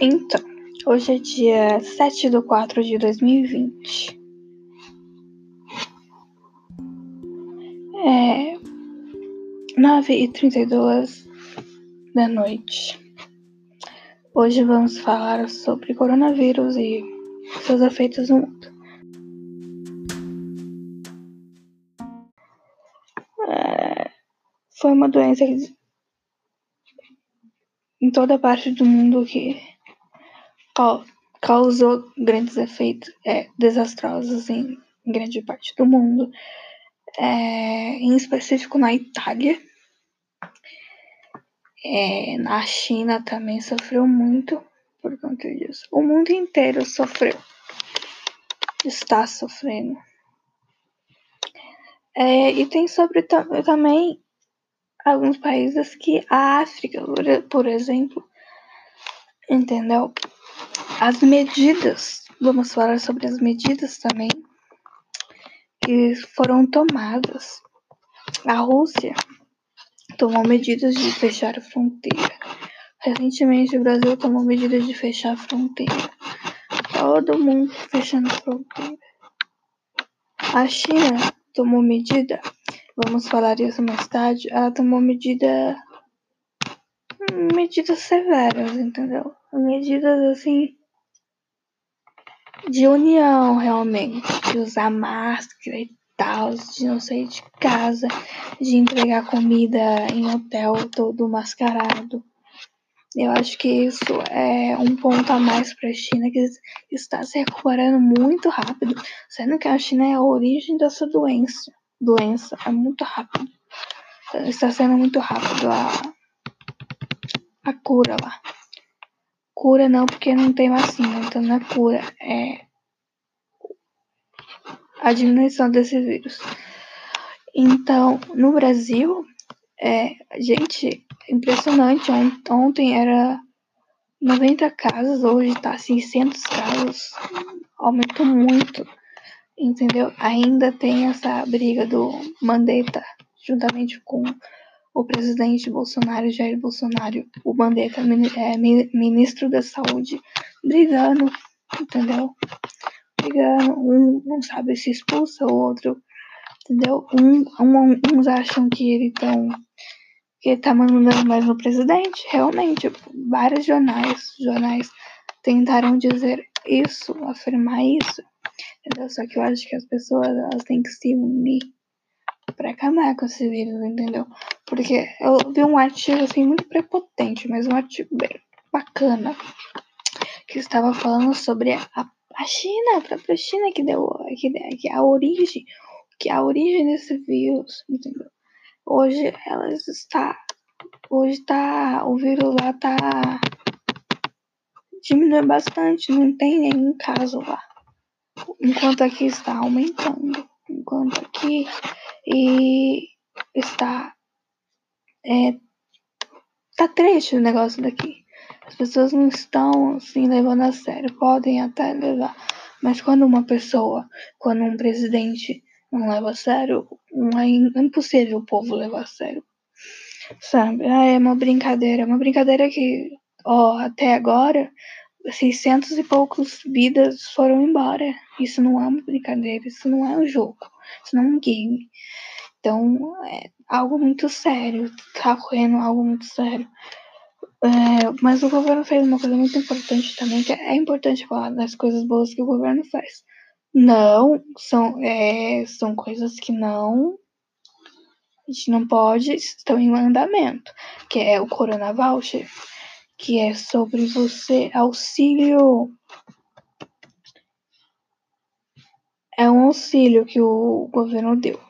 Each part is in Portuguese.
Então, hoje é dia 7 de 4 de 2020. É 9 e 32 da noite. Hoje vamos falar sobre coronavírus e seus efeitos no mundo. É, foi uma doença que, em toda parte do mundo que causou grandes efeitos é, desastrosos em grande parte do mundo, é, em específico na Itália. É, na China também sofreu muito por conta disso. O mundo inteiro sofreu, está sofrendo. É, e tem sobre também alguns países que a África, por exemplo, entendeu? As medidas, vamos falar sobre as medidas também que foram tomadas. A Rússia tomou medidas de fechar a fronteira. Recentemente o Brasil tomou medidas de fechar a fronteira. Todo mundo fechando a fronteira. A China tomou medida, vamos falar isso mais tarde, ela tomou medida medidas severas, entendeu? Medidas assim de união realmente, de usar máscara e tal, de não sair de casa, de entregar comida em hotel todo mascarado. Eu acho que isso é um ponto a mais para a China, que está se recuperando muito rápido, sendo que a China é a origem dessa doença. Doença é muito rápido. Está sendo muito rápido a, a cura lá. Cura não, porque não tem vacina, então não é cura, é a diminuição desse vírus. Então, no Brasil, é, gente, impressionante. Ontem era 90 casos, hoje tá 600 casos. Aumentou muito, entendeu? Ainda tem essa briga do Mandetta, juntamente com o presidente Bolsonaro, Jair Bolsonaro, o Mandetta, é, ministro da Saúde, brigando, entendeu? Brigando, um não sabe se expulsa, o outro, entendeu? Um, um, uns acham que ele tão que tá mandando mais no presidente, realmente, vários jornais, jornais tentaram dizer isso, afirmar isso, entendeu? Só que eu acho que as pessoas, elas têm que se unir para acabar com esse vírus, entendeu? Porque eu vi um artigo assim muito prepotente, mas um artigo bem bacana que estava falando sobre a, a China, a própria China que deu que, que a origem, que a origem desse vírus, entendeu? Hoje ela está hoje tá o vírus lá tá diminuindo bastante, não tem nenhum caso lá. Enquanto aqui está aumentando, enquanto aqui e está. É, tá triste o negócio daqui. As pessoas não estão assim levando a sério. Podem até levar. Mas quando uma pessoa, quando um presidente não leva a sério, é impossível o povo levar a sério. Sabe? Ah, é uma brincadeira. É uma brincadeira que, ó, até agora, 600 e poucos vidas foram embora. Isso não é uma brincadeira. Isso não é um jogo. Isso não é um game. Então, é algo muito sério. Tá correndo algo muito sério. É, mas o governo fez uma coisa muito importante também, que é importante falar das coisas boas que o governo faz. Não, são, é, são coisas que não. A gente não pode, estão em andamento, que é o Corona Voucher, que é sobre você auxílio. É um auxílio que o governo deu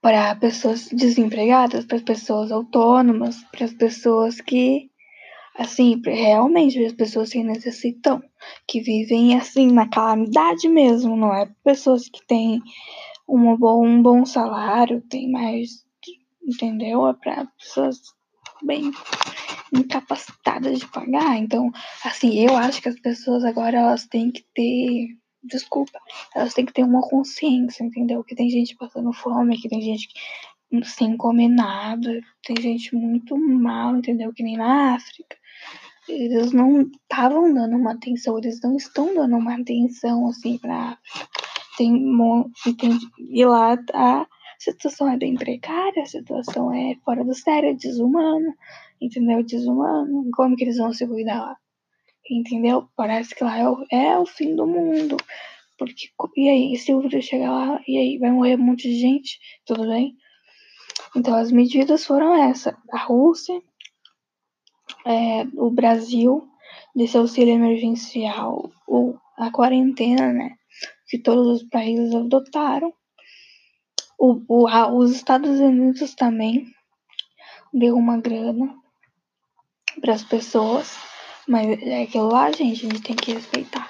para pessoas desempregadas, para pessoas autônomas, para as pessoas que, assim, realmente as pessoas que necessitam, que vivem assim na calamidade mesmo, não é pessoas que têm uma bom, um bom salário, tem mais, entendeu? É para pessoas bem incapacitadas de pagar. Então, assim, eu acho que as pessoas agora elas têm que ter desculpa, elas têm que ter uma consciência, entendeu? Que tem gente passando fome, que tem gente sem comer nada, tem gente muito mal, entendeu? Que nem na África. eles não estavam dando uma atenção, eles não estão dando uma atenção assim para tem, tem e lá a situação é bem precária, a situação é fora do sério, é desumano, entendeu? Desumano. Como que eles vão se cuidar lá? Entendeu? Parece que lá é o, é o fim do mundo. Porque, e aí, se o vírus chegar lá, e aí vai morrer um monte de gente, tudo bem? Então, as medidas foram essa. A Rússia, é, o Brasil, desse auxílio emergencial, ou a quarentena, né? Que todos os países adotaram. O, o, a, os Estados Unidos também deu uma grana para as pessoas, mas é aquilo lá, gente, a gente tem que respeitar.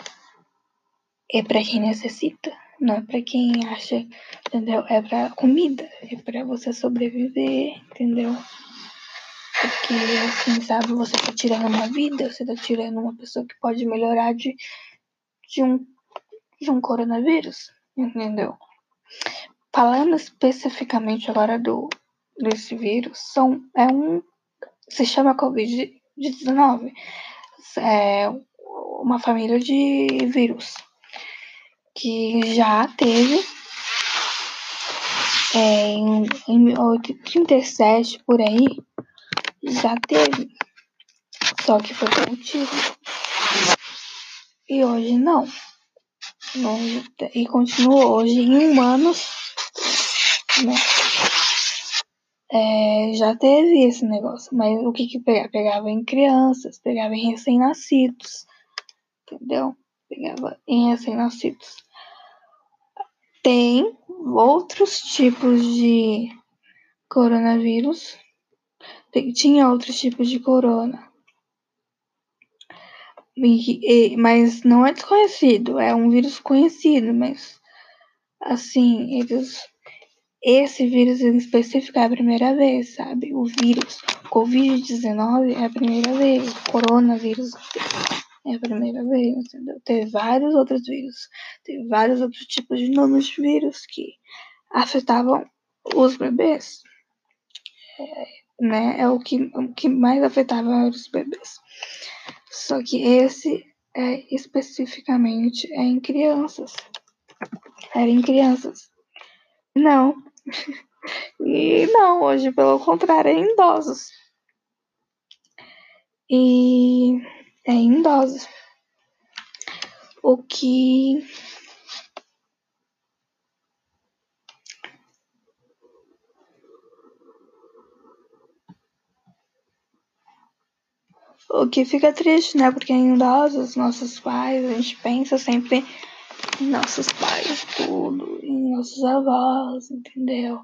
É para quem necessita, não é para quem acha, entendeu? É para comida, é para você sobreviver, entendeu? Porque assim, sabe, você tá tirando uma vida, você tá tirando uma pessoa que pode melhorar de, de um de um coronavírus, entendeu? Falando especificamente agora do desse vírus, são é um se chama Covid-19. É uma família de vírus que já teve é, em, em 37 por aí já teve, só que foi contido. E hoje não. não e continua hoje em humanos, né? É, já teve esse negócio, mas o que que pegava? Pegava em crianças, pegava em recém-nascidos, entendeu? Pegava em recém-nascidos. Tem outros tipos de coronavírus, tinha outros tipos de corona, mas não é desconhecido, é um vírus conhecido, mas assim, eles esse vírus em específico é a primeira vez, sabe? O vírus Covid-19 é a primeira vez, o coronavírus é a primeira vez, entendeu? Teve vários outros vírus, teve vários outros tipos de nomes de vírus que afetavam os bebês. É, né? É o que, o que mais afetava os bebês. Só que esse é especificamente é em crianças. Era em crianças. Não, e não, hoje, pelo contrário, é em idosos. E é em idosos. O que O que fica triste, né? Porque em idosos, nossos pais, a gente pensa sempre em nossos pais, tudo, nossos avós, entendeu?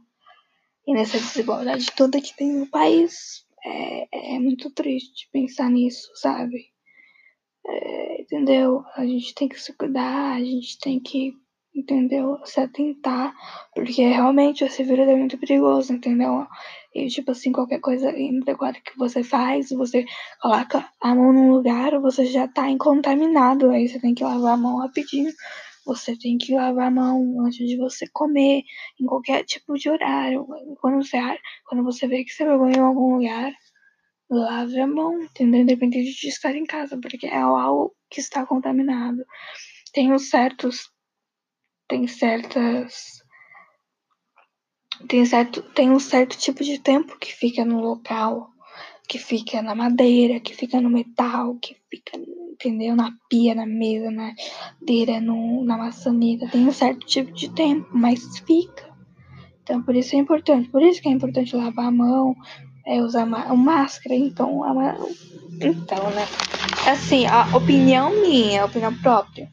E nessa desigualdade toda que tem no país, é, é muito triste pensar nisso, sabe? É, entendeu? A gente tem que se cuidar, a gente tem que, entendeu? Se atentar, porque realmente esse vírus é muito perigoso, entendeu? E, tipo assim, qualquer coisa inadequada que você faz, você coloca a mão num lugar, você já tá contaminado, aí você tem que lavar a mão rapidinho você tem que lavar a mão antes de você comer, em qualquer tipo de horário. Quando você, quando você vê que você vai em algum lugar, lave a mão, entendeu? Independente de estar em casa, porque é algo que está contaminado. Tem certos. Tem certas. Tem, certo, tem um certo tipo de tempo que fica no local, que fica na madeira, que fica no metal, que fica entendeu? Na pia, na mesa, na madeira, no, na maçaneta. Tem um certo tipo de tempo, mas fica. Então, por isso é importante. Por isso que é importante lavar a mão, é, usar máscara. Então, a, então, né? Assim, a opinião minha, a opinião própria.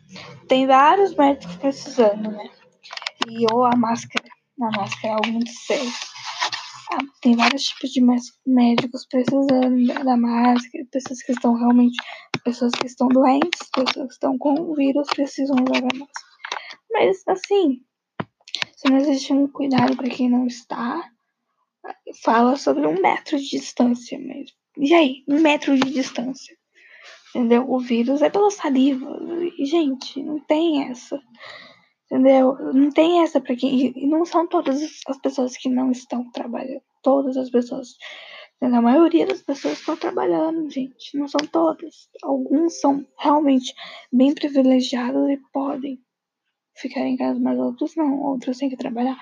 Tem vários médicos precisando, né? E ou a máscara. A máscara é algo muito sério. Ah, tem vários tipos de médicos precisando da máscara, pessoas que estão realmente, pessoas que estão doentes, pessoas que estão com o vírus precisam usar a máscara. Mas assim, se não existe um cuidado para quem não está, fala sobre um metro de distância mesmo. E aí, um metro de distância. Entendeu? O vírus é pela saliva. E, gente, não tem essa. Entendeu? Não tem essa para quem. E não são todas as pessoas que não estão trabalhando. Todas as pessoas. A maioria das pessoas estão trabalhando, gente. Não são todas. Alguns são realmente bem privilegiados e podem ficar em casa, mas outros não. Outros têm que trabalhar.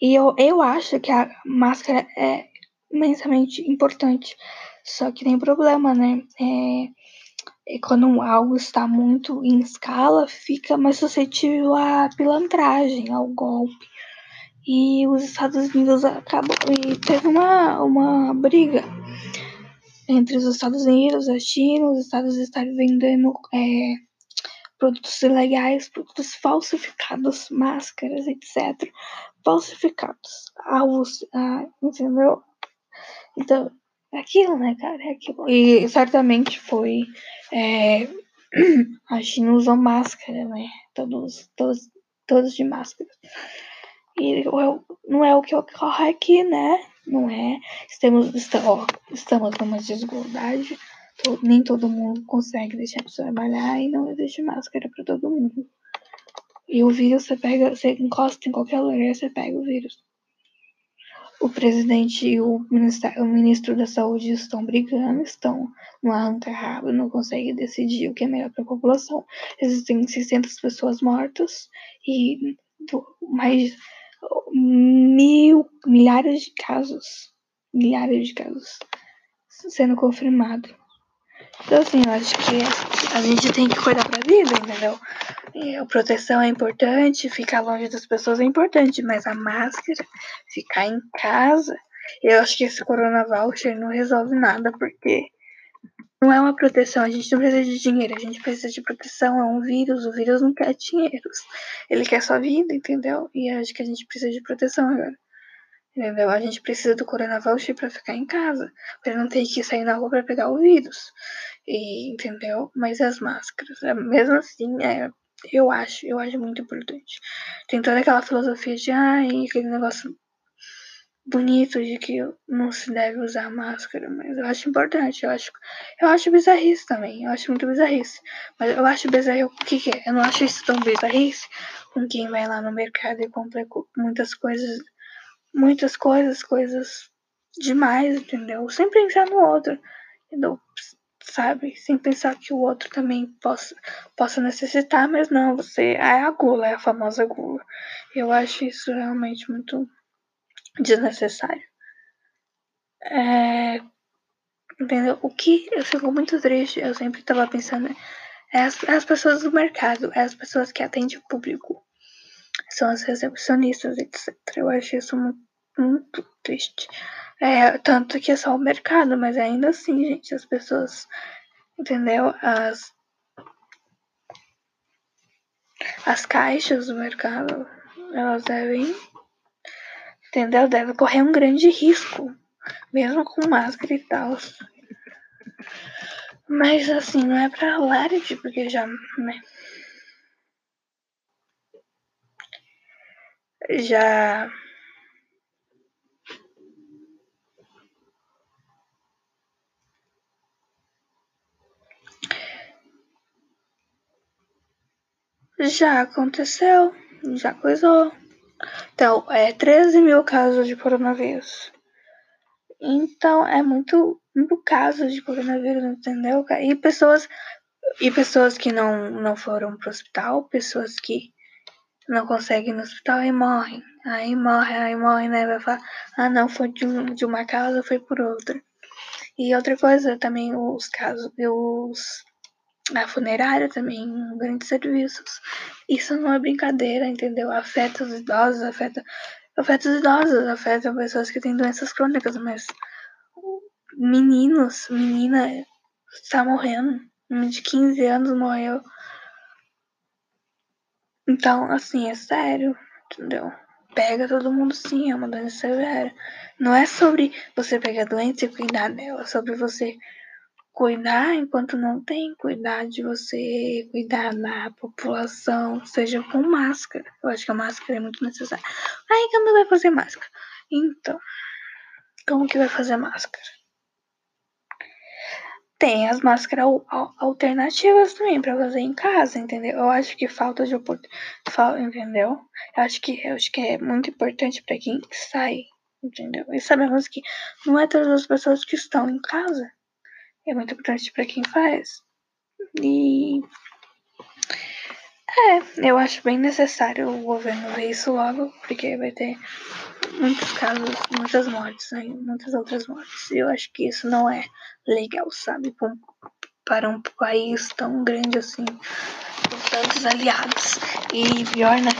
E eu, eu acho que a máscara é imensamente importante. Só que tem problema, né? É, é quando algo está muito em escala, fica mais suscetível à pilantragem, ao golpe. E os Estados Unidos acabou. E teve uma, uma briga entre os Estados Unidos, a China, os Estados estarem vendendo é, produtos ilegais, produtos falsificados, máscaras, etc. Falsificados, alvos, ah, entendeu? Então, é aquilo, né, cara? É aquilo. E certamente foi. É, a China usou máscara, né? Todos, todos, todos de máscara. E não é o que ocorre aqui, né? Não é. Estamos, estamos numa desigualdade nem todo mundo consegue deixar de trabalhar e não existe máscara para todo mundo. E o vírus, você pega, você encosta em qualquer lugar, você pega o vírus. O presidente e o, o ministro da saúde estão brigando, estão no arranca-rabo, não conseguem decidir o que é melhor para a população. Existem 600 pessoas mortas e mais mil, milhares de casos, milhares de casos sendo confirmados. Então, assim, eu acho que a gente tem que cuidar pra vida, entendeu? E a proteção é importante, ficar longe das pessoas é importante, mas a máscara, ficar em casa, eu acho que esse Corona Voucher não resolve nada, porque não é uma proteção, a gente não precisa de dinheiro, a gente precisa de proteção, é um vírus, o vírus não quer dinheiro, ele quer sua vida, entendeu? E acho que a gente precisa de proteção agora. Entendeu? A gente precisa do Corona Voucher pra ficar em casa, pra não ter que sair na rua pra pegar o vírus. E, entendeu? Mas as máscaras, é, mesmo assim, é, eu acho, eu acho muito importante. Tem toda aquela filosofia de, ai, aquele negócio bonito de que não se deve usar máscara, mas eu acho importante, eu acho, eu acho bizarrice também, eu acho muito bizarrice, mas eu acho bizarro, o que que é? Eu não acho isso tão bizarrice com quem vai lá no mercado e compra muitas coisas, muitas coisas, coisas demais, entendeu? Sem pensar no outro, entendeu? sabe? Sem pensar que o outro também possa, possa necessitar, mas não, você é a gula, é a famosa gula. Eu acho isso realmente muito desnecessário. É, entendeu? O que eu fico muito triste, eu sempre estava pensando, é as, é as pessoas do mercado, é as pessoas que atendem o público, são as recepcionistas, etc. Eu acho isso muito, muito triste. É, tanto que é só o mercado, mas ainda assim, gente, as pessoas, entendeu? As, as caixas do mercado, elas devem, entendeu? Devem correr um grande risco, mesmo com máscara e tal. Mas assim, não é pra alarde, porque já, né? Já Já aconteceu, já coisou. Então, é 13 mil casos de coronavírus. Então, é muito, muito caso de coronavírus, entendeu? E pessoas, e pessoas que não, não foram pro hospital, pessoas que não conseguem ir no hospital e morrem. Aí morre, aí morre, né? Vai falar, ah, não, foi de, um, de uma causa, foi por outra. E outra coisa também, os casos, os a funerária também, grandes serviços. Isso não é brincadeira, entendeu? Afeta os idosos, afeta, afeta os idosos, afeta pessoas que têm doenças crônicas, mas meninos, menina está morrendo. Um de 15 anos morreu. Então, assim, é sério, entendeu? Pega todo mundo sim, é uma doença severa. Não é sobre você pegar a doença e cuidar dela, é sobre você cuidar enquanto não tem, cuidar de você, cuidar da população, seja com máscara. Eu acho que a máscara é muito necessária. Aí como vai fazer máscara? Então, como que vai fazer máscara? Tem as máscaras alternativas também para fazer em casa, entendeu? Eu acho que falta de oportunidade, entendeu? Eu acho que eu acho que é muito importante para quem sai entendeu? E sabemos que não é todas as pessoas que estão em casa. É muito importante para quem faz. E é, eu acho bem necessário o governo ver isso logo, porque vai ter muitos casos, muitas mortes, né? muitas outras mortes. E eu acho que isso não é legal, sabe? Para um país tão grande assim, com tantos aliados. E pior, né?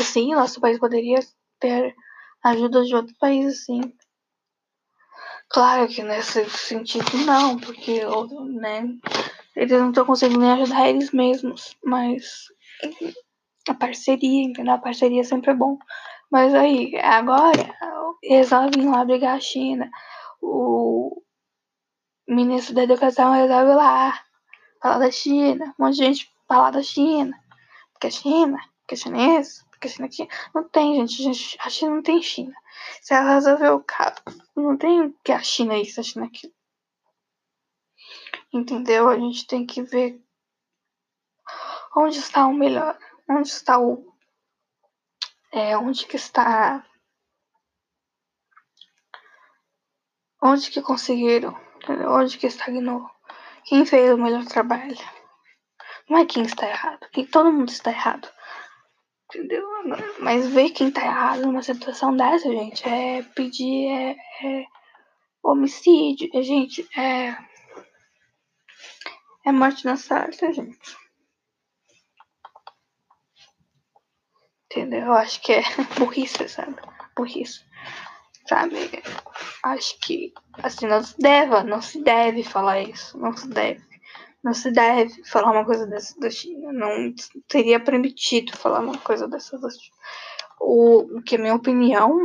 Assim, nosso país poderia ter ajuda de outros países, sim. Claro que nesse sentido não, porque né, eles não estão conseguindo nem ajudar eles mesmos, mas a parceria, entendeu? A parceria sempre é bom. Mas aí, agora, resolvem lá brigar a China. O ministro da Educação resolve lá falar da China. Um monte de gente falar da China. Porque é China, porque é chinês, a China. Não tem, gente. A China não tem China. Se ela resolver o caso, não tem que a China isso, a China aquilo. Entendeu? A gente tem que ver onde está o melhor. Onde está o. É, onde que está. Onde que conseguiram? Entendeu? Onde que estagnou? Quem fez o melhor trabalho? Não é quem está errado. Quem, todo mundo está errado. Entendeu? Mas ver quem tá errado numa situação dessa, gente, é pedir é, é homicídio. É, gente, é. É morte na certa, gente. Entendeu? Eu acho que é burrice, sabe? Burrice. Sabe? Acho que assim, não se deve, não se deve falar isso. Não se deve. Não se deve falar uma coisa dessa da China. Não seria permitido falar uma coisa dessa da China. O, que é minha opinião,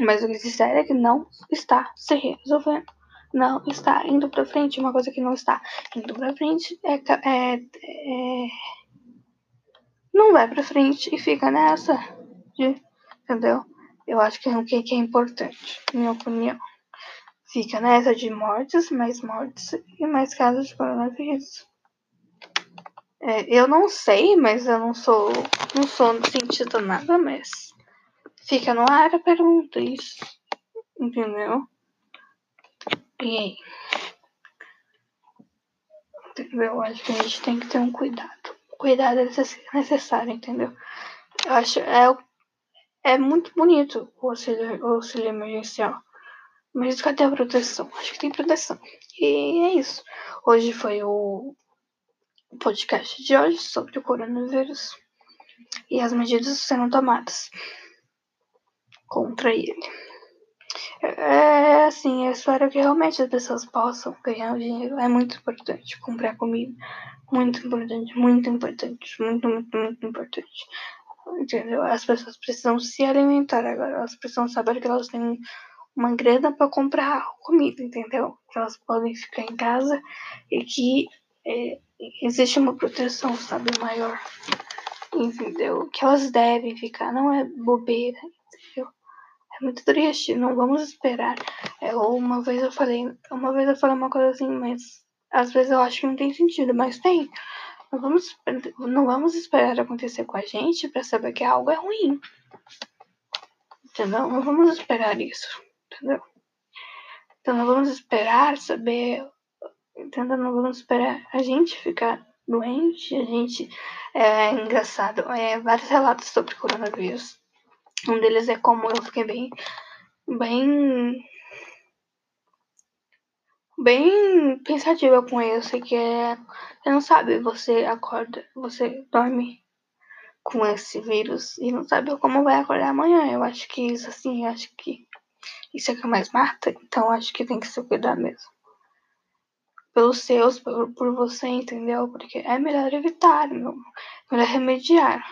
mas o que se é que não está se resolvendo. Não está indo pra frente. Uma coisa que não está indo pra frente é, é, é não vai pra frente e fica nessa. De, entendeu? Eu acho que é o que é importante, minha opinião fica nessa de mortes, mais mortes e mais casos de coronavírus. É, eu não sei, mas eu não sou, não sou cientista nada, mas fica no ar a pergunta isso, entendeu? E aí? Eu acho que a gente tem que ter um cuidado. Cuidado é necessário, entendeu? Eu acho é, é muito bonito o auxílio, o auxílio emergencial. Mas cadê a proteção? Acho que tem proteção. E é isso. Hoje foi o podcast de hoje sobre o coronavírus e as medidas sendo tomadas contra ele. É assim, eu espero que realmente as pessoas possam ganhar dinheiro. É muito importante comprar comida. Muito importante, muito importante, muito, muito, muito importante. Entendeu? As pessoas precisam se alimentar agora. Elas precisam saber que elas têm uma grana para comprar comida, entendeu? Que elas podem ficar em casa e que é, existe uma proteção, sabe, maior, entendeu? Que elas devem ficar, não é bobeira, entendeu? É muito triste, não vamos esperar. É, uma vez eu falei, uma vez eu falei uma coisa assim, mas às vezes eu acho que não tem sentido, mas tem. Não vamos, não vamos esperar acontecer com a gente para saber que algo é ruim. Entendeu? Não vamos esperar isso entendeu? Então não vamos esperar saber, entendeu? Não vamos esperar a gente ficar doente, a gente é engraçado, é vários relatos sobre coronavírus. Um deles é como eu fiquei bem bem bem pensativa com isso, que é você não sabe, você acorda, você dorme com esse vírus e não sabe como vai acordar amanhã. Eu acho que isso assim, eu acho que isso é que mais mata, então acho que tem que se cuidar mesmo. Pelos seus, por, por você, entendeu? Porque é melhor evitar, meu. Melhor remediar.